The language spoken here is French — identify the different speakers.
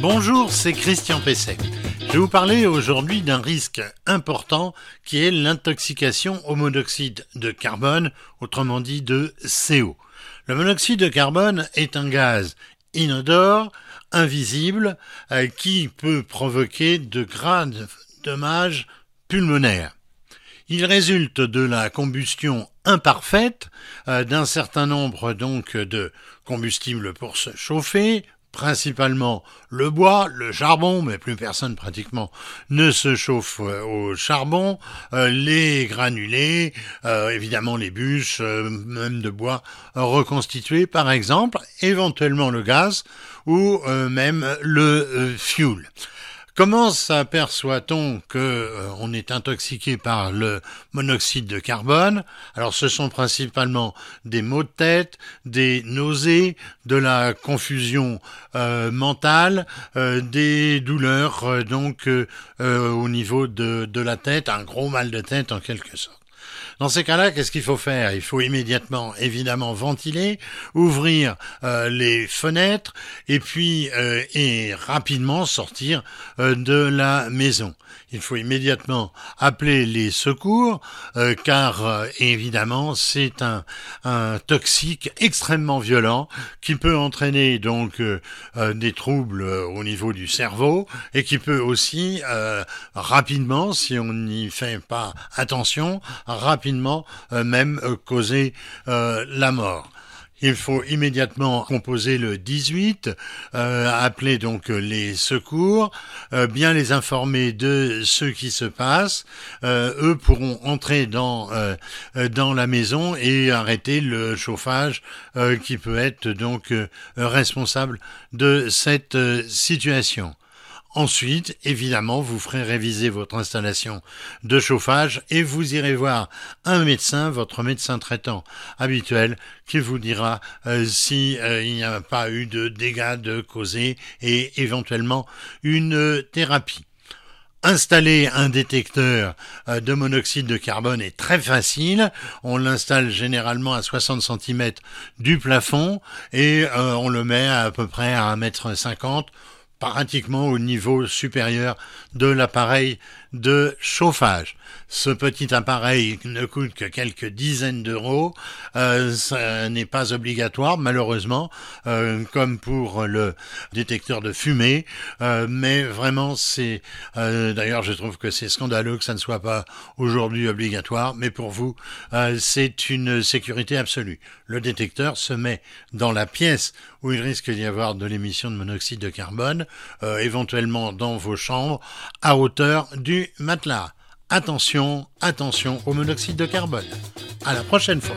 Speaker 1: Bonjour, c'est Christian Pesset. Je vais vous parler aujourd'hui d'un risque important qui est l'intoxication au monoxyde de carbone, autrement dit de CO. Le monoxyde de carbone est un gaz inodore, invisible, euh, qui peut provoquer de graves dommages pulmonaires. Il résulte de la combustion imparfaite euh, d'un certain nombre donc de combustibles pour se chauffer, principalement le bois, le charbon, mais plus personne pratiquement ne se chauffe euh, au charbon, euh, les granulés, évidemment les bûches, même de bois reconstitués par exemple, éventuellement le gaz ou même le fuel. Comment s'aperçoit-on que euh, on est intoxiqué par le monoxyde de carbone? Alors ce sont principalement des maux de tête, des nausées, de la confusion euh, mentale, euh, des douleurs donc au niveau de, de la tête, un gros mal de tête en quelque sorte. Dans ces cas-là, qu'est-ce qu'il faut faire? Il faut immédiatement, évidemment, ventiler, ouvrir euh, les fenêtres et puis euh, et rapidement sortir euh, de la maison. Il faut immédiatement appeler les secours car évidemment c'est un, toxique extrêmement violent qui peut entraîner donc des troubles au niveau du cerveau et qui peut aussi rapidement, si on n'y fait pas attention, rapidement euh, même euh, causer euh, la mort. Il faut immédiatement composer le 18, appeler donc les secours, bien les informer de ce qui se passe. eux pourront entrer dans dans la maison et arrêter le chauffage qui peut être donc responsable de cette situation. Ensuite, évidemment, vous ferez réviser votre installation de chauffage et vous irez voir un médecin, votre médecin traitant habituel, qui vous dira euh, si euh, n'y a pas eu de dégâts de causés et éventuellement une thérapie. Installer un détecteur euh, de monoxyde de carbone est très facile. On l'installe généralement à 60 cm du plafond et on le met à, peu près à 1,50 m pratiquement au niveau supérieur de l'appareil de chauffage. Ce petit appareil ne coûte que quelques dizaines d'euros. Euh, ça n'est pas obligatoire, malheureusement, euh, comme pour le détecteur de fumée. Euh, mais vraiment, c'est d'ailleurs, je trouve que c'est scandaleux que ça ne soit pas aujourd'hui obligatoire. Mais pour vous, c'est une sécurité absolue. Le détecteur se met dans la pièce où il risque d'y avoir de l'émission de monoxyde de carbone, éventuellement dans vos chambres, à hauteur du matelas. Attention, attention au monoxyde de carbone. À la prochaine fois.